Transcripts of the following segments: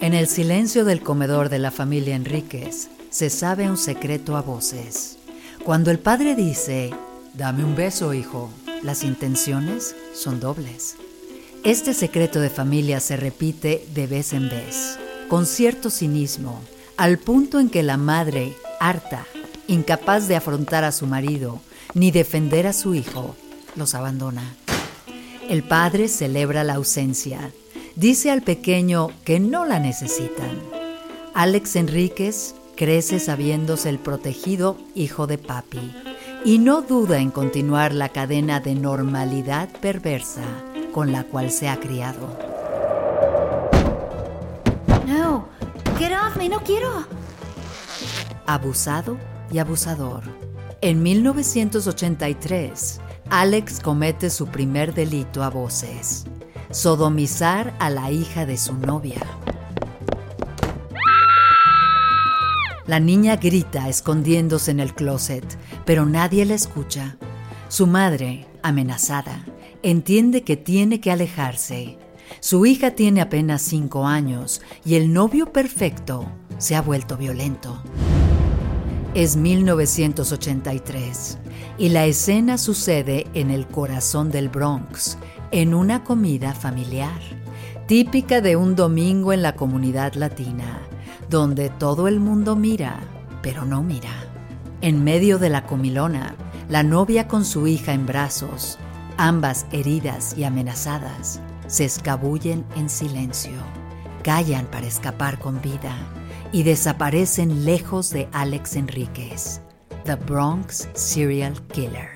En el silencio del comedor de la familia Enríquez se sabe un secreto a voces. Cuando el padre dice, dame un beso, hijo, las intenciones son dobles. Este secreto de familia se repite de vez en vez, con cierto cinismo, al punto en que la madre, harta, incapaz de afrontar a su marido ni defender a su hijo, los abandona. El padre celebra la ausencia, dice al pequeño que no la necesitan. Alex Enríquez crece sabiéndose el protegido hijo de papi y no duda en continuar la cadena de normalidad perversa con la cual se ha criado. No, get off me, no quiero. Abusado y abusador. En 1983, Alex comete su primer delito a voces sodomizar a la hija de su novia. La niña grita escondiéndose en el closet, pero nadie la escucha. Su madre, amenazada, entiende que tiene que alejarse. Su hija tiene apenas cinco años y el novio perfecto se ha vuelto violento. Es 1983 y la escena sucede en el corazón del Bronx, en una comida familiar, típica de un domingo en la comunidad latina, donde todo el mundo mira, pero no mira. En medio de la comilona, la novia con su hija en brazos, ambas heridas y amenazadas, se escabullen en silencio, callan para escapar con vida y desaparecen lejos de Alex Enríquez, The Bronx Serial Killer.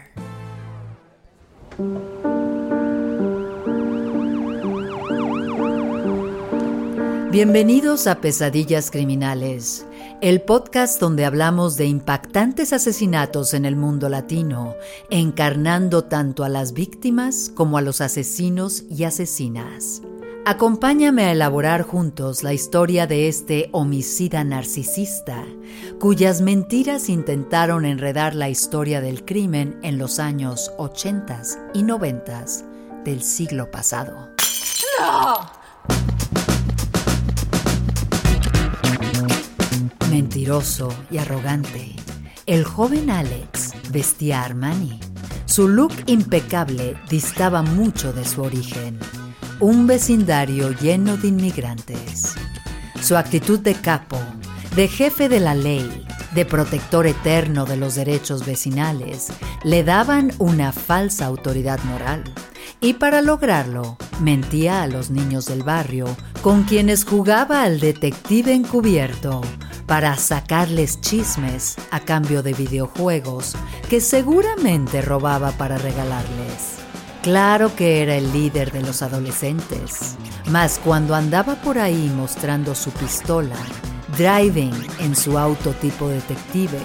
Bienvenidos a Pesadillas Criminales, el podcast donde hablamos de impactantes asesinatos en el mundo latino, encarnando tanto a las víctimas como a los asesinos y asesinas. Acompáñame a elaborar juntos la historia de este homicida narcisista, cuyas mentiras intentaron enredar la historia del crimen en los años 80 y 90 del siglo pasado. Mentiroso y arrogante, el joven Alex vestía Armani. Su look impecable distaba mucho de su origen, un vecindario lleno de inmigrantes. Su actitud de capo, de jefe de la ley, de protector eterno de los derechos vecinales, le daban una falsa autoridad moral. Y para lograrlo, mentía a los niños del barrio, con quienes jugaba al detective encubierto, para sacarles chismes a cambio de videojuegos que seguramente robaba para regalarles. Claro que era el líder de los adolescentes, mas cuando andaba por ahí mostrando su pistola, driving en su auto tipo detective,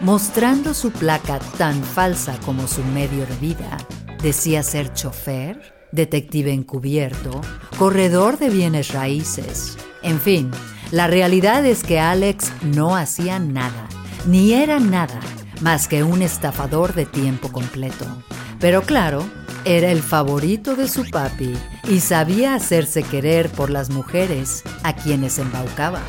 mostrando su placa tan falsa como su medio hervida, decía ser chofer, detective encubierto, corredor de bienes raíces, en fin, la realidad es que Alex no hacía nada, ni era nada, más que un estafador de tiempo completo. Pero claro, era el favorito de su papi y sabía hacerse querer por las mujeres a quienes embaucaba.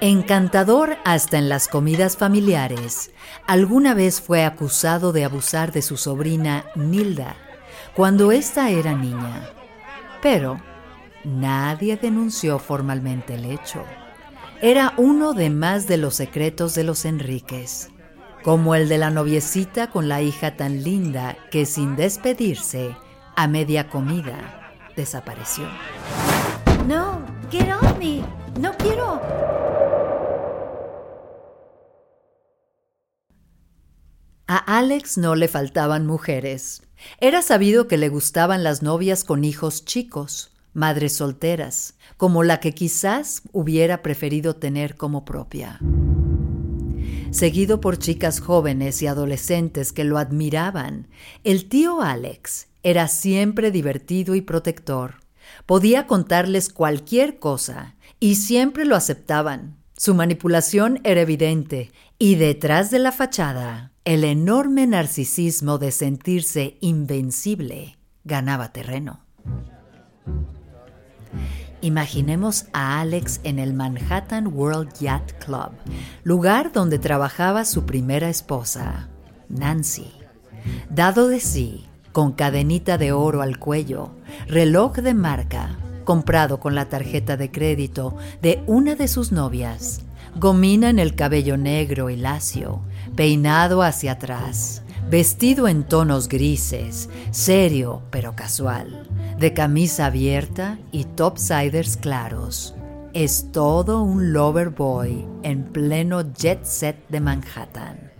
Encantador hasta en las comidas familiares, alguna vez fue acusado de abusar de su sobrina Nilda cuando ésta era niña. Pero nadie denunció formalmente el hecho. Era uno de más de los secretos de los Enríquez, como el de la noviecita con la hija tan linda que sin despedirse, a media comida, desapareció. No, get off me. No quiero. A Alex no le faltaban mujeres. Era sabido que le gustaban las novias con hijos chicos, madres solteras, como la que quizás hubiera preferido tener como propia. Seguido por chicas jóvenes y adolescentes que lo admiraban, el tío Alex era siempre divertido y protector. Podía contarles cualquier cosa y siempre lo aceptaban. Su manipulación era evidente y detrás de la fachada, el enorme narcisismo de sentirse invencible ganaba terreno. Imaginemos a Alex en el Manhattan World Yacht Club, lugar donde trabajaba su primera esposa, Nancy. Dado de sí, con cadenita de oro al cuello, reloj de marca, comprado con la tarjeta de crédito de una de sus novias, gomina en el cabello negro y lacio, peinado hacia atrás, vestido en tonos grises, serio pero casual, de camisa abierta y topsiders claros. Es todo un lover boy en pleno jet set de Manhattan.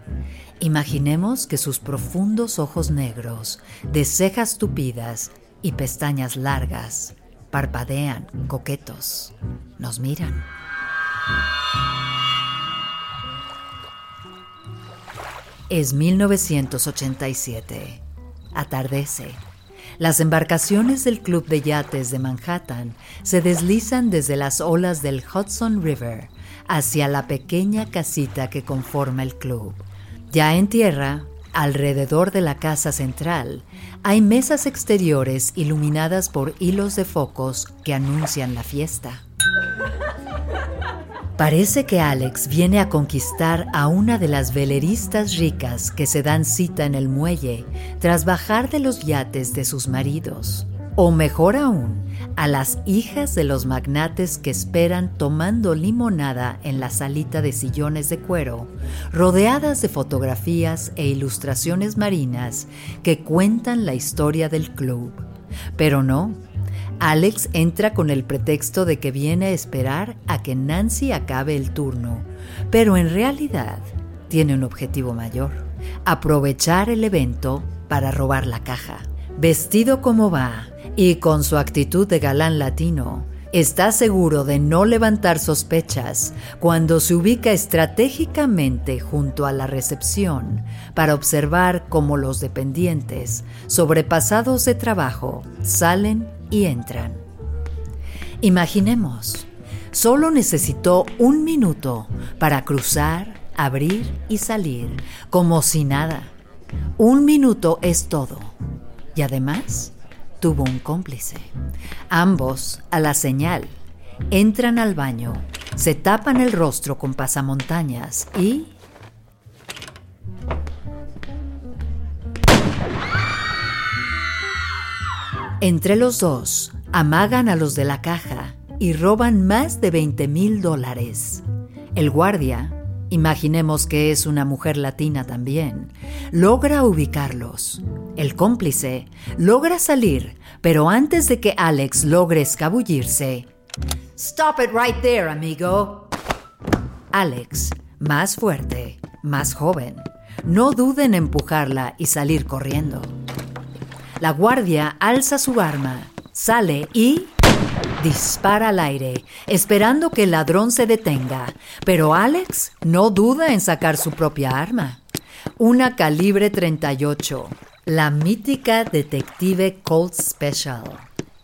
Imaginemos que sus profundos ojos negros, de cejas tupidas y pestañas largas, parpadean coquetos. Nos miran. Es 1987. Atardece. Las embarcaciones del Club de Yates de Manhattan se deslizan desde las olas del Hudson River hacia la pequeña casita que conforma el club. Ya en tierra, Alrededor de la casa central hay mesas exteriores iluminadas por hilos de focos que anuncian la fiesta. Parece que Alex viene a conquistar a una de las veleristas ricas que se dan cita en el muelle tras bajar de los yates de sus maridos. O mejor aún, a las hijas de los magnates que esperan tomando limonada en la salita de sillones de cuero, rodeadas de fotografías e ilustraciones marinas que cuentan la historia del club. Pero no, Alex entra con el pretexto de que viene a esperar a que Nancy acabe el turno, pero en realidad tiene un objetivo mayor, aprovechar el evento para robar la caja. Vestido como va, y con su actitud de galán latino, está seguro de no levantar sospechas cuando se ubica estratégicamente junto a la recepción para observar cómo los dependientes, sobrepasados de trabajo, salen y entran. Imaginemos, solo necesitó un minuto para cruzar, abrir y salir, como si nada. Un minuto es todo. Y además, tuvo un cómplice. Ambos, a la señal, entran al baño, se tapan el rostro con pasamontañas y... Entre los dos, amagan a los de la caja y roban más de 20 mil dólares. El guardia, imaginemos que es una mujer latina también, logra ubicarlos. El cómplice logra salir, pero antes de que Alex logre escabullirse, Stop it right there, amigo. Alex, más fuerte, más joven, no duda en empujarla y salir corriendo. La guardia alza su arma, sale y dispara al aire, esperando que el ladrón se detenga, pero Alex no duda en sacar su propia arma. Una calibre 38, la mítica detective Colt Special.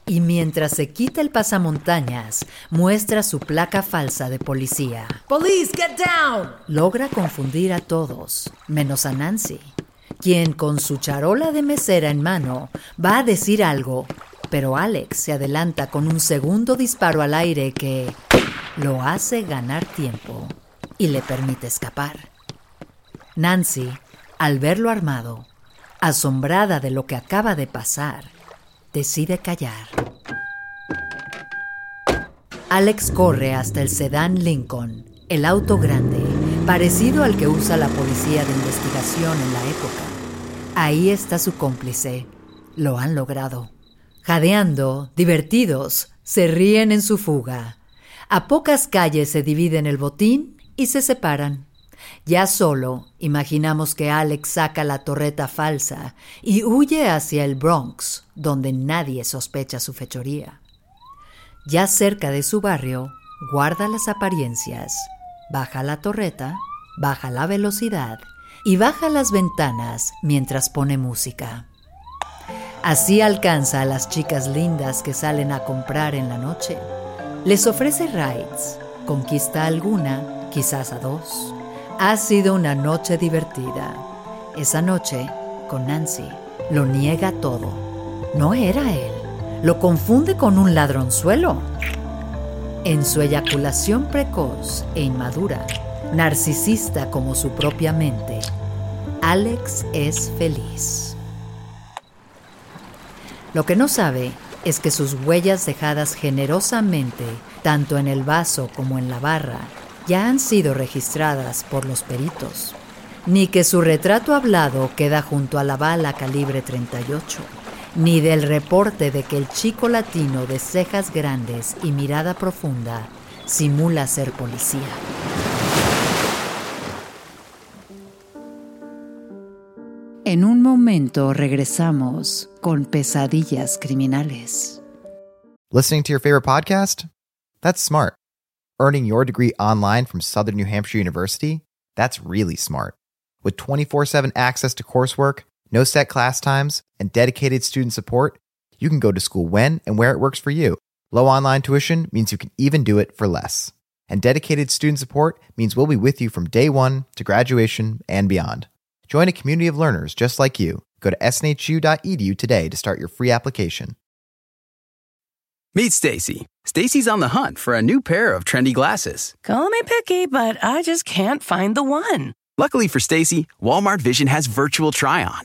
Y mientras se quita el pasamontañas, muestra su placa falsa de policía. Police, get down! Logra confundir a todos, menos a Nancy, quien con su charola de mesera en mano va a decir algo pero Alex se adelanta con un segundo disparo al aire que lo hace ganar tiempo y le permite escapar. Nancy, al verlo armado, asombrada de lo que acaba de pasar, decide callar. Alex corre hasta el sedán Lincoln, el auto grande, parecido al que usa la policía de investigación en la época. Ahí está su cómplice. Lo han logrado. Jadeando, divertidos, se ríen en su fuga. A pocas calles se dividen el botín y se separan. Ya solo imaginamos que Alex saca la torreta falsa y huye hacia el Bronx, donde nadie sospecha su fechoría. Ya cerca de su barrio, guarda las apariencias, baja la torreta, baja la velocidad y baja las ventanas mientras pone música. Así alcanza a las chicas lindas que salen a comprar en la noche. Les ofrece rides, conquista alguna, quizás a dos. Ha sido una noche divertida. Esa noche, con Nancy, lo niega todo. No era él lo confunde con un ladronzuelo. En su eyaculación precoz e inmadura, narcisista como su propia mente, Alex es feliz. Lo que no sabe es que sus huellas dejadas generosamente, tanto en el vaso como en la barra, ya han sido registradas por los peritos, ni que su retrato hablado queda junto a la bala calibre 38 ni del reporte de que el chico latino de cejas grandes y mirada profunda simula ser policía. En un momento regresamos con pesadillas criminales. Listening to your favorite podcast? That's smart. Earning your degree online from Southern New Hampshire University? That's really smart. With 24 7 access to coursework, no set class times, and dedicated student support, you can go to school when and where it works for you. Low online tuition means you can even do it for less. And dedicated student support means we'll be with you from day one to graduation and beyond. Join a community of learners just like you. Go to snhu.edu today to start your free application. Meet Stacy. Stacy's on the hunt for a new pair of trendy glasses. Call me picky, but I just can't find the one. Luckily for Stacy, Walmart Vision has virtual try-on.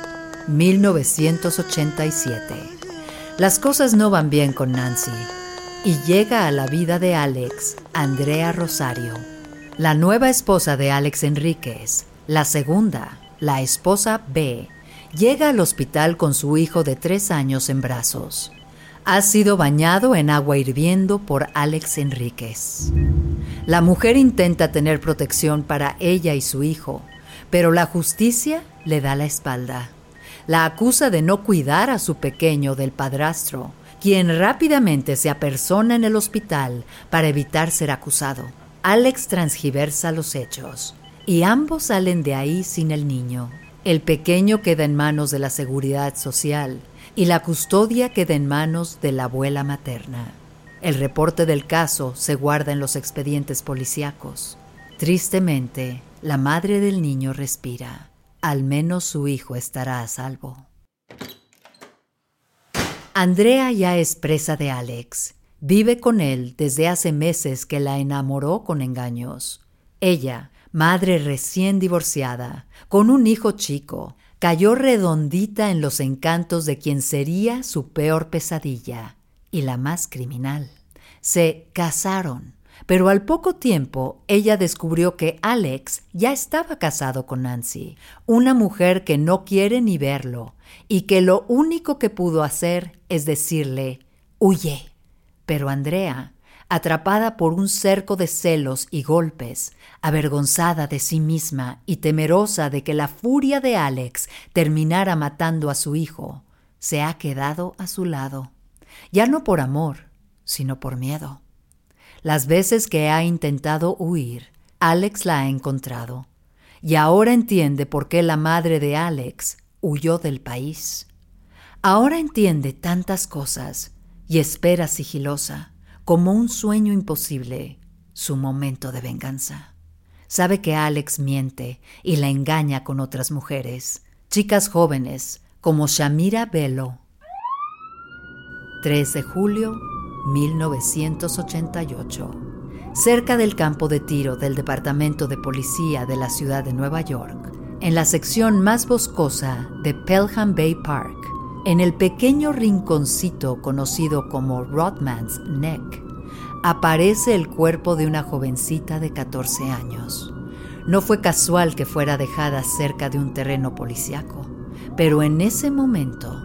1987. Las cosas no van bien con Nancy y llega a la vida de Alex, Andrea Rosario, la nueva esposa de Alex Enríquez. La segunda, la esposa B, llega al hospital con su hijo de tres años en brazos. Ha sido bañado en agua hirviendo por Alex Enríquez. La mujer intenta tener protección para ella y su hijo, pero la justicia le da la espalda. La acusa de no cuidar a su pequeño del padrastro, quien rápidamente se apersona en el hospital para evitar ser acusado. Alex transgiversa los hechos y ambos salen de ahí sin el niño. El pequeño queda en manos de la seguridad social y la custodia queda en manos de la abuela materna. El reporte del caso se guarda en los expedientes policíacos. Tristemente, la madre del niño respira. Al menos su hijo estará a salvo. Andrea ya es presa de Alex. Vive con él desde hace meses que la enamoró con engaños. Ella, madre recién divorciada, con un hijo chico, cayó redondita en los encantos de quien sería su peor pesadilla y la más criminal. Se casaron pero al poco tiempo ella descubrió que Alex ya estaba casado con Nancy, una mujer que no quiere ni verlo y que lo único que pudo hacer es decirle, huye. Pero Andrea, atrapada por un cerco de celos y golpes, avergonzada de sí misma y temerosa de que la furia de Alex terminara matando a su hijo, se ha quedado a su lado. Ya no por amor, sino por miedo. Las veces que ha intentado huir, Alex la ha encontrado. Y ahora entiende por qué la madre de Alex huyó del país. Ahora entiende tantas cosas y espera sigilosa, como un sueño imposible, su momento de venganza. Sabe que Alex miente y la engaña con otras mujeres, chicas jóvenes como Shamira Bello. 3 de julio 1988. Cerca del campo de tiro del Departamento de Policía de la ciudad de Nueva York, en la sección más boscosa de Pelham Bay Park, en el pequeño rinconcito conocido como Rodman's Neck, aparece el cuerpo de una jovencita de 14 años. No fue casual que fuera dejada cerca de un terreno policiaco, pero en ese momento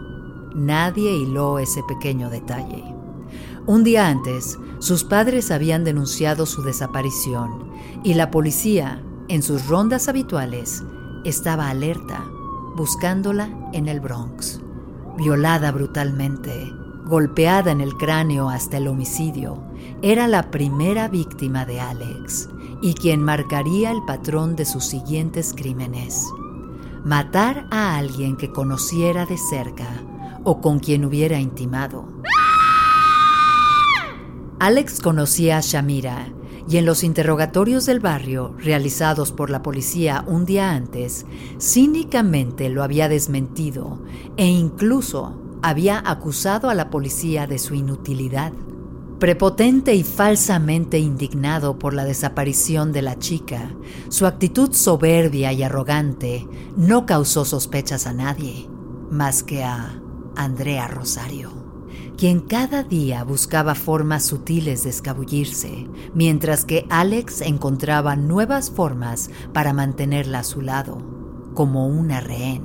nadie hiló ese pequeño detalle. Un día antes, sus padres habían denunciado su desaparición y la policía, en sus rondas habituales, estaba alerta, buscándola en el Bronx violada brutalmente, golpeada en el cráneo hasta el homicidio, era la primera víctima de Alex y quien marcaría el patrón de sus siguientes crímenes. Matar a alguien que conociera de cerca o con quien hubiera intimado. Alex conocía a Shamira y en los interrogatorios del barrio realizados por la policía un día antes, cínicamente lo había desmentido e incluso había acusado a la policía de su inutilidad. Prepotente y falsamente indignado por la desaparición de la chica, su actitud soberbia y arrogante no causó sospechas a nadie, más que a Andrea Rosario quien cada día buscaba formas sutiles de escabullirse, mientras que Alex encontraba nuevas formas para mantenerla a su lado, como una rehén,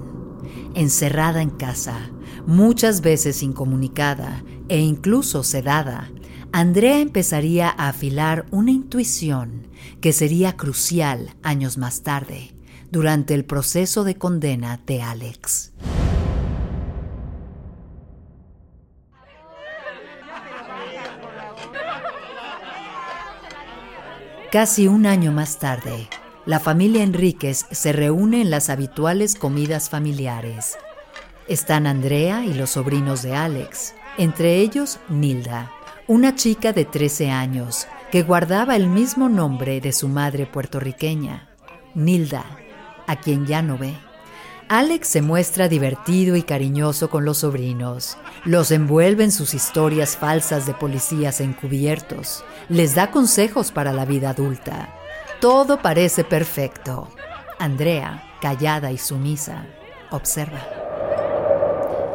encerrada en casa, muchas veces incomunicada e incluso sedada. Andrea empezaría a afilar una intuición que sería crucial años más tarde, durante el proceso de condena de Alex. Casi un año más tarde, la familia Enríquez se reúne en las habituales comidas familiares. Están Andrea y los sobrinos de Alex, entre ellos Nilda, una chica de 13 años que guardaba el mismo nombre de su madre puertorriqueña, Nilda, a quien ya no ve. Alex se muestra divertido y cariñoso con los sobrinos. Los envuelve en sus historias falsas de policías encubiertos. Les da consejos para la vida adulta. Todo parece perfecto. Andrea, callada y sumisa, observa.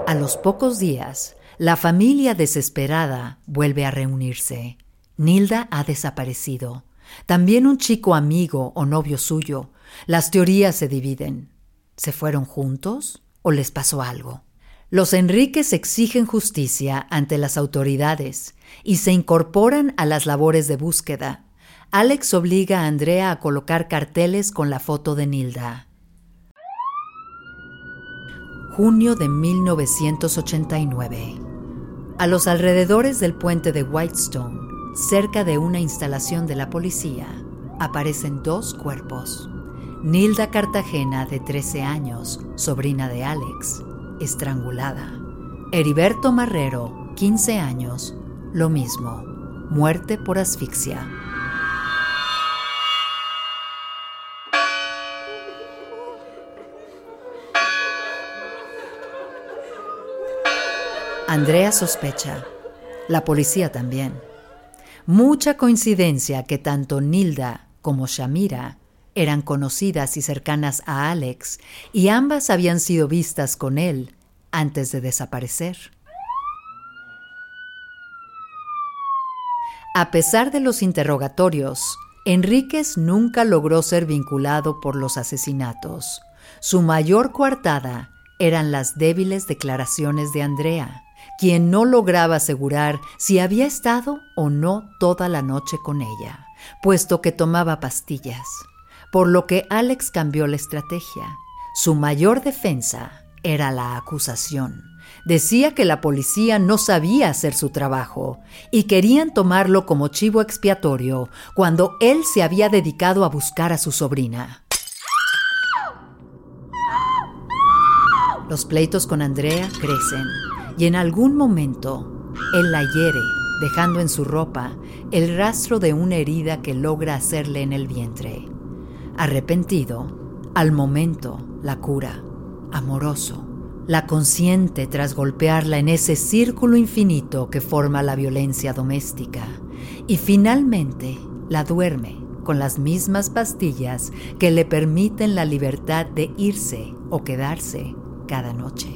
A los pocos días, la familia desesperada vuelve a reunirse. Nilda ha desaparecido. También un chico amigo o novio suyo. Las teorías se dividen. ¿Se fueron juntos o les pasó algo? Los Enríquez exigen justicia ante las autoridades y se incorporan a las labores de búsqueda. Alex obliga a Andrea a colocar carteles con la foto de Nilda. Junio de 1989. A los alrededores del puente de Whitestone, cerca de una instalación de la policía, aparecen dos cuerpos. Nilda Cartagena, de 13 años, sobrina de Alex, estrangulada. Heriberto Marrero, 15 años, lo mismo, muerte por asfixia. Andrea sospecha, la policía también. Mucha coincidencia que tanto Nilda como Shamira eran conocidas y cercanas a Alex y ambas habían sido vistas con él antes de desaparecer. A pesar de los interrogatorios, Enríquez nunca logró ser vinculado por los asesinatos. Su mayor coartada eran las débiles declaraciones de Andrea, quien no lograba asegurar si había estado o no toda la noche con ella, puesto que tomaba pastillas por lo que Alex cambió la estrategia. Su mayor defensa era la acusación, Decía que la policía no sabía hacer su trabajo y querían tomarlo como chivo expiatorio cuando él se había dedicado a buscar a su sobrina. Los pleitos con Andrea crecen y en algún momento él la hiere, dejando en su ropa el rastro de una herida que logra hacerle en el vientre. Arrepentido, al momento la cura, amoroso, la consiente tras golpearla en ese círculo infinito que forma la violencia doméstica y finalmente la duerme con las mismas pastillas que le permiten la libertad de irse o quedarse cada noche.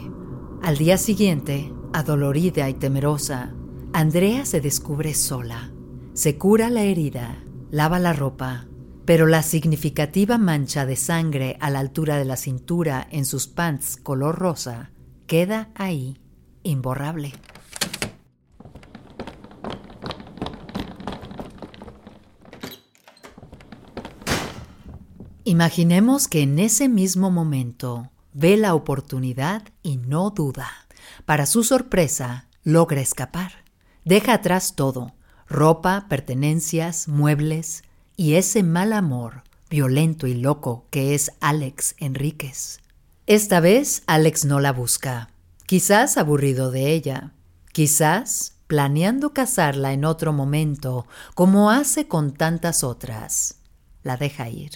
Al día siguiente, adolorida y temerosa, Andrea se descubre sola. Se cura la herida, lava la ropa, pero la significativa mancha de sangre a la altura de la cintura en sus pants color rosa queda ahí, imborrable. Imaginemos que en ese mismo momento ve la oportunidad y no duda. Para su sorpresa, logra escapar. Deja atrás todo, ropa, pertenencias, muebles y ese mal amor violento y loco que es Alex Enríquez. Esta vez Alex no la busca, quizás aburrido de ella, quizás planeando casarla en otro momento, como hace con tantas otras. La deja ir.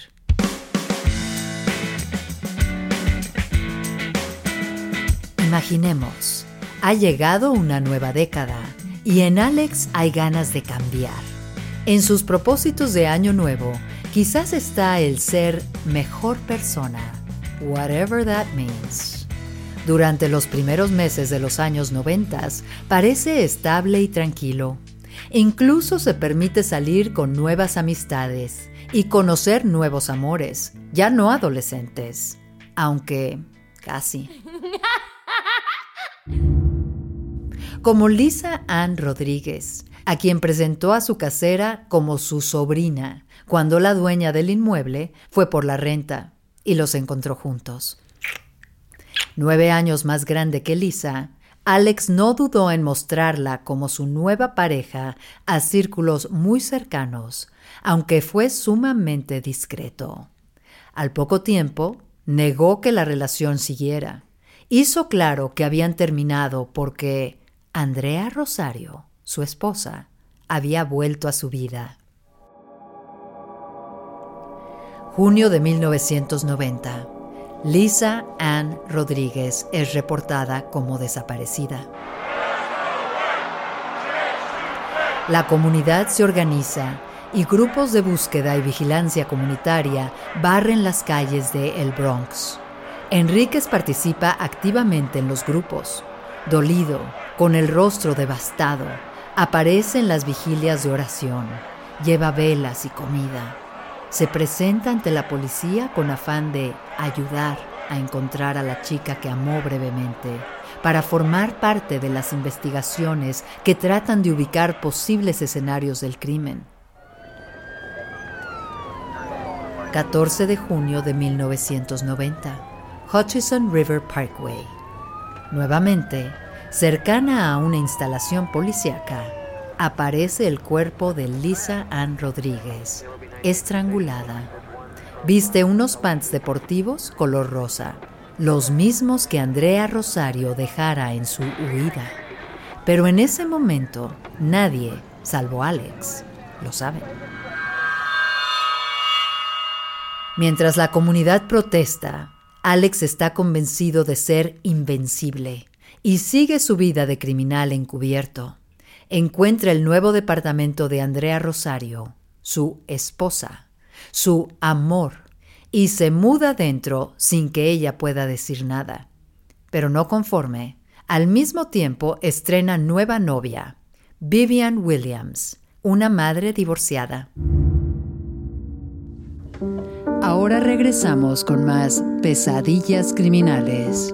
Imaginemos, ha llegado una nueva década y en Alex hay ganas de cambiar. En sus propósitos de año nuevo, quizás está el ser mejor persona, whatever that means. Durante los primeros meses de los años 90 parece estable y tranquilo. Incluso se permite salir con nuevas amistades y conocer nuevos amores, ya no adolescentes, aunque casi. Como Lisa Ann Rodríguez, a quien presentó a su casera como su sobrina, cuando la dueña del inmueble fue por la renta y los encontró juntos. Nueve años más grande que Lisa, Alex no dudó en mostrarla como su nueva pareja a círculos muy cercanos, aunque fue sumamente discreto. Al poco tiempo, negó que la relación siguiera. Hizo claro que habían terminado porque Andrea Rosario su esposa, había vuelto a su vida. Junio de 1990. Lisa Ann Rodríguez es reportada como desaparecida. La comunidad se organiza y grupos de búsqueda y vigilancia comunitaria barren las calles de El Bronx. Enríquez participa activamente en los grupos. Dolido, con el rostro devastado, Aparece en las vigilias de oración, lleva velas y comida. Se presenta ante la policía con afán de ayudar a encontrar a la chica que amó brevemente, para formar parte de las investigaciones que tratan de ubicar posibles escenarios del crimen. 14 de junio de 1990, Hutchison River Parkway. Nuevamente, Cercana a una instalación policíaca, aparece el cuerpo de Lisa Ann Rodríguez, estrangulada. Viste unos pants deportivos color rosa, los mismos que Andrea Rosario dejara en su huida. Pero en ese momento nadie, salvo Alex, lo sabe. Mientras la comunidad protesta, Alex está convencido de ser invencible y sigue su vida de criminal encubierto. Encuentra el nuevo departamento de Andrea Rosario, su esposa, su amor, y se muda dentro sin que ella pueda decir nada. Pero no conforme, al mismo tiempo estrena nueva novia, Vivian Williams, una madre divorciada. Ahora regresamos con más pesadillas criminales.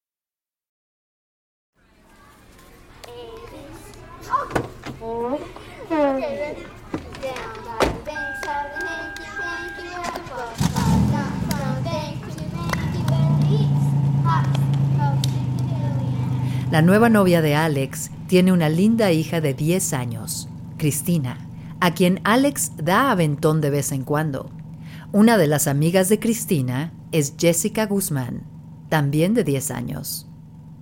La nueva novia de Alex tiene una linda hija de 10 años, Cristina, a quien Alex da aventón de vez en cuando. Una de las amigas de Cristina es Jessica Guzmán, también de 10 años.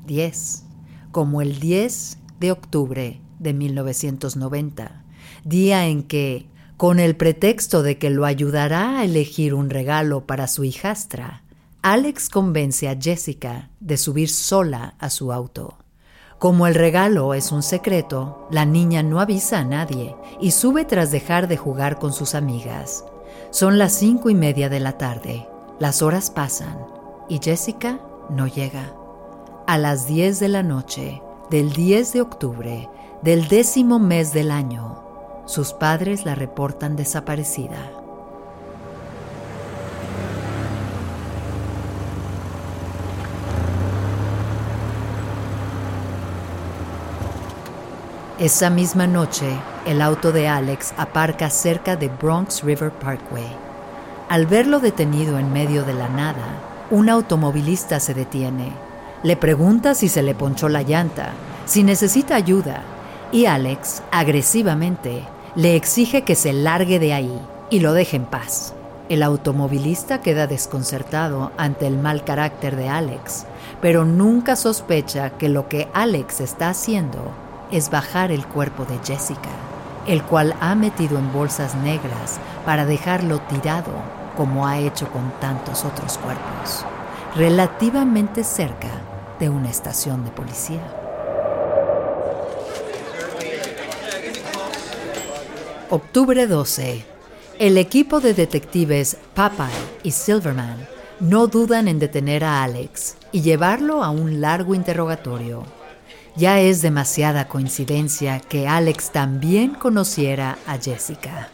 10, como el 10 de octubre de 1990, día en que, con el pretexto de que lo ayudará a elegir un regalo para su hijastra, Alex convence a Jessica de subir sola a su auto. Como el regalo es un secreto, la niña no avisa a nadie y sube tras dejar de jugar con sus amigas. Son las cinco y media de la tarde. Las horas pasan y Jessica no llega. A las 10 de la noche del 10 de octubre del décimo mes del año, sus padres la reportan desaparecida. Esa misma noche, el auto de Alex aparca cerca de Bronx River Parkway. Al verlo detenido en medio de la nada, un automovilista se detiene. Le pregunta si se le ponchó la llanta, si necesita ayuda, y Alex, agresivamente, le exige que se largue de ahí y lo deje en paz. El automovilista queda desconcertado ante el mal carácter de Alex, pero nunca sospecha que lo que Alex está haciendo es bajar el cuerpo de Jessica, el cual ha metido en bolsas negras para dejarlo tirado como ha hecho con tantos otros cuerpos, relativamente cerca de una estación de policía. Octubre 12. El equipo de detectives Popeye y Silverman no dudan en detener a Alex y llevarlo a un largo interrogatorio. Ya es demasiada coincidencia que Alex también conociera a Jessica.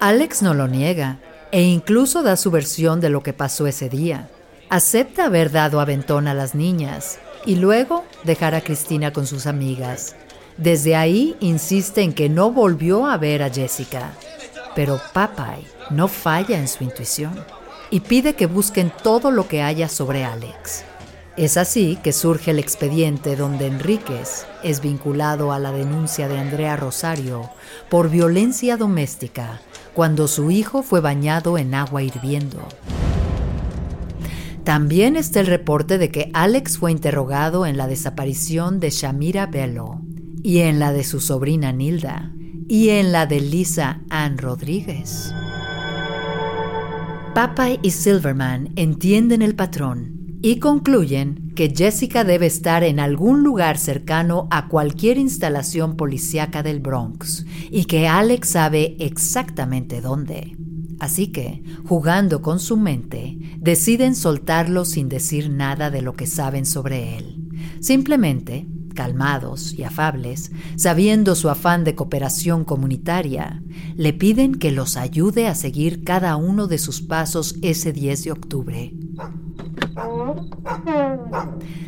Alex no lo niega e incluso da su versión de lo que pasó ese día. Acepta haber dado aventón a las niñas y luego dejar a Cristina con sus amigas. Desde ahí insiste en que no volvió a ver a Jessica. Pero Popeye no falla en su intuición y pide que busquen todo lo que haya sobre Alex. Es así que surge el expediente donde Enríquez es vinculado a la denuncia de Andrea Rosario por violencia doméstica cuando su hijo fue bañado en agua hirviendo. También está el reporte de que Alex fue interrogado en la desaparición de Shamira Bello y en la de su sobrina Nilda y en la de Lisa Ann Rodríguez. Papay y Silverman entienden el patrón y concluyen que Jessica debe estar en algún lugar cercano a cualquier instalación policíaca del Bronx y que Alex sabe exactamente dónde. Así que, jugando con su mente, deciden soltarlo sin decir nada de lo que saben sobre él. Simplemente, calmados y afables, sabiendo su afán de cooperación comunitaria, le piden que los ayude a seguir cada uno de sus pasos ese 10 de octubre.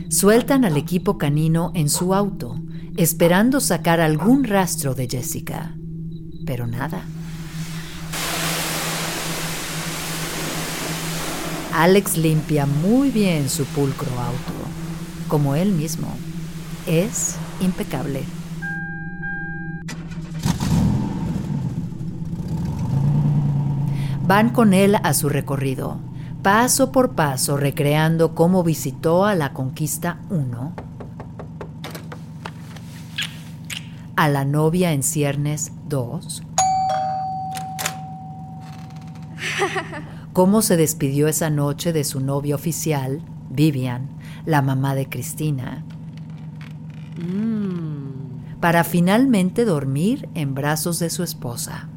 Sueltan al equipo canino en su auto, esperando sacar algún rastro de Jessica. Pero nada. Alex limpia muy bien su pulcro auto, como él mismo. Es impecable. Van con él a su recorrido, paso por paso recreando cómo visitó a la Conquista 1, a la novia en ciernes 2. Cómo se despidió esa noche de su novia oficial, Vivian, la mamá de Cristina, para finalmente dormir en brazos de su esposa.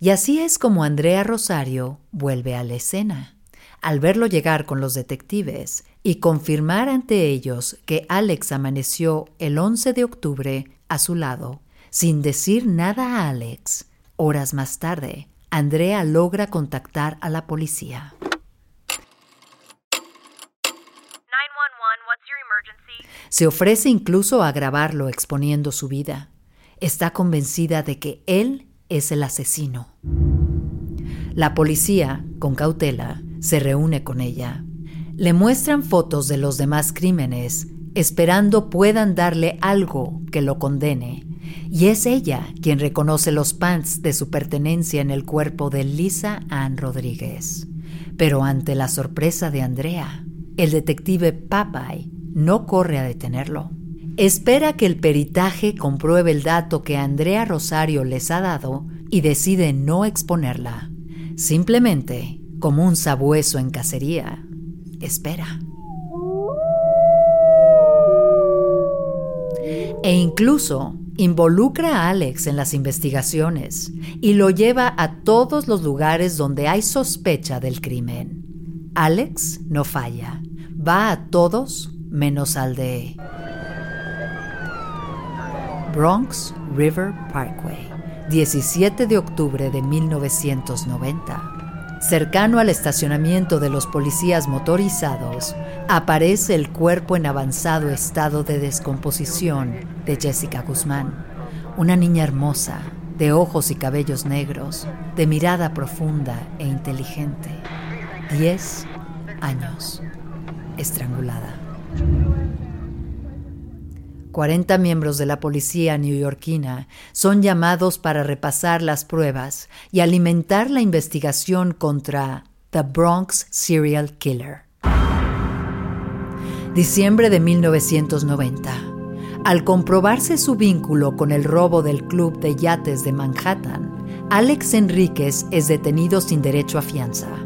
Y así es como Andrea Rosario vuelve a la escena. Al verlo llegar con los detectives y confirmar ante ellos que Alex amaneció el 11 de octubre a su lado, sin decir nada a Alex, horas más tarde, Andrea logra contactar a la policía. Se ofrece incluso a grabarlo exponiendo su vida. Está convencida de que él es el asesino. La policía, con cautela, se reúne con ella. Le muestran fotos de los demás crímenes, esperando puedan darle algo que lo condene y es ella quien reconoce los pants de su pertenencia en el cuerpo de Lisa Ann Rodríguez. Pero ante la sorpresa de Andrea, el detective Papay no corre a detenerlo. Espera que el peritaje compruebe el dato que Andrea Rosario les ha dado y decide no exponerla. Simplemente, como un sabueso en cacería, espera. E incluso Involucra a Alex en las investigaciones y lo lleva a todos los lugares donde hay sospecha del crimen. Alex no falla, va a todos menos al de Bronx River Parkway, 17 de octubre de 1990. Cercano al estacionamiento de los policías motorizados, aparece el cuerpo en avanzado estado de descomposición de Jessica Guzmán, una niña hermosa, de ojos y cabellos negros, de mirada profunda e inteligente. Diez años, estrangulada. 40 miembros de la policía neoyorquina son llamados para repasar las pruebas y alimentar la investigación contra The Bronx Serial Killer. Diciembre de 1990. Al comprobarse su vínculo con el robo del club de yates de Manhattan, Alex Enríquez es detenido sin derecho a fianza.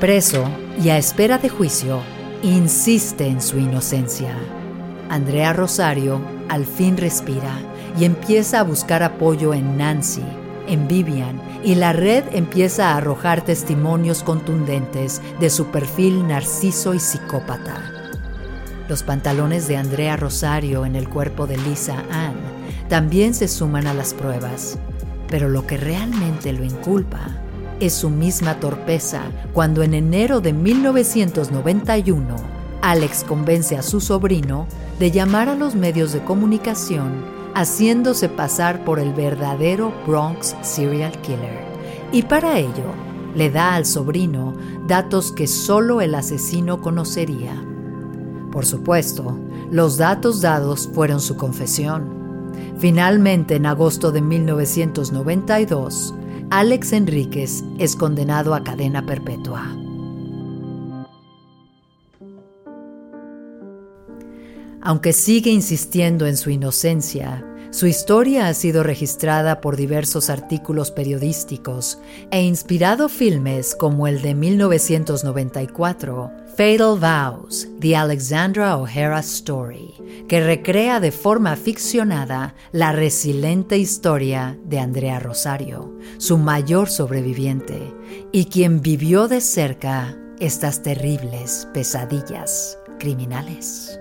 Preso y a espera de juicio, insiste en su inocencia. Andrea Rosario al fin respira y empieza a buscar apoyo en Nancy, en Vivian, y la red empieza a arrojar testimonios contundentes de su perfil narciso y psicópata. Los pantalones de Andrea Rosario en el cuerpo de Lisa Ann también se suman a las pruebas, pero lo que realmente lo inculpa es su misma torpeza cuando en enero de 1991 Alex convence a su sobrino de llamar a los medios de comunicación haciéndose pasar por el verdadero Bronx Serial Killer. Y para ello le da al sobrino datos que solo el asesino conocería. Por supuesto, los datos dados fueron su confesión. Finalmente, en agosto de 1992, Alex Enríquez es condenado a cadena perpetua. Aunque sigue insistiendo en su inocencia, su historia ha sido registrada por diversos artículos periodísticos e inspirado filmes como el de 1994, Fatal Vows, The Alexandra O'Hara Story, que recrea de forma ficcionada la resiliente historia de Andrea Rosario, su mayor sobreviviente, y quien vivió de cerca estas terribles pesadillas criminales.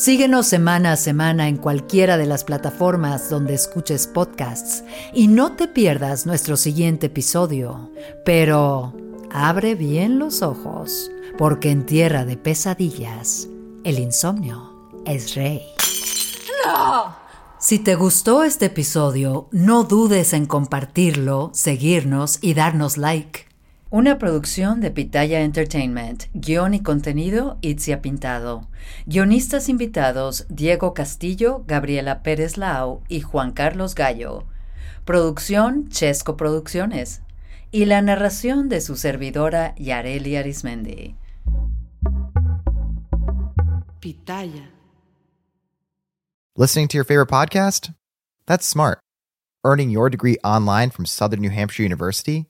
Síguenos semana a semana en cualquiera de las plataformas donde escuches podcasts y no te pierdas nuestro siguiente episodio. Pero abre bien los ojos, porque en tierra de pesadillas, el insomnio es rey. ¡No! Si te gustó este episodio, no dudes en compartirlo, seguirnos y darnos like. Una producción de Pitaya Entertainment. Guión y contenido, Itzia Pintado. Guionistas invitados, Diego Castillo, Gabriela Pérez Lau y Juan Carlos Gallo. Producción, Chesco Producciones. Y la narración de su servidora, Yareli Arismendi. Pitaya. Listening to your favorite podcast? That's smart. Earning your degree online from Southern New Hampshire University?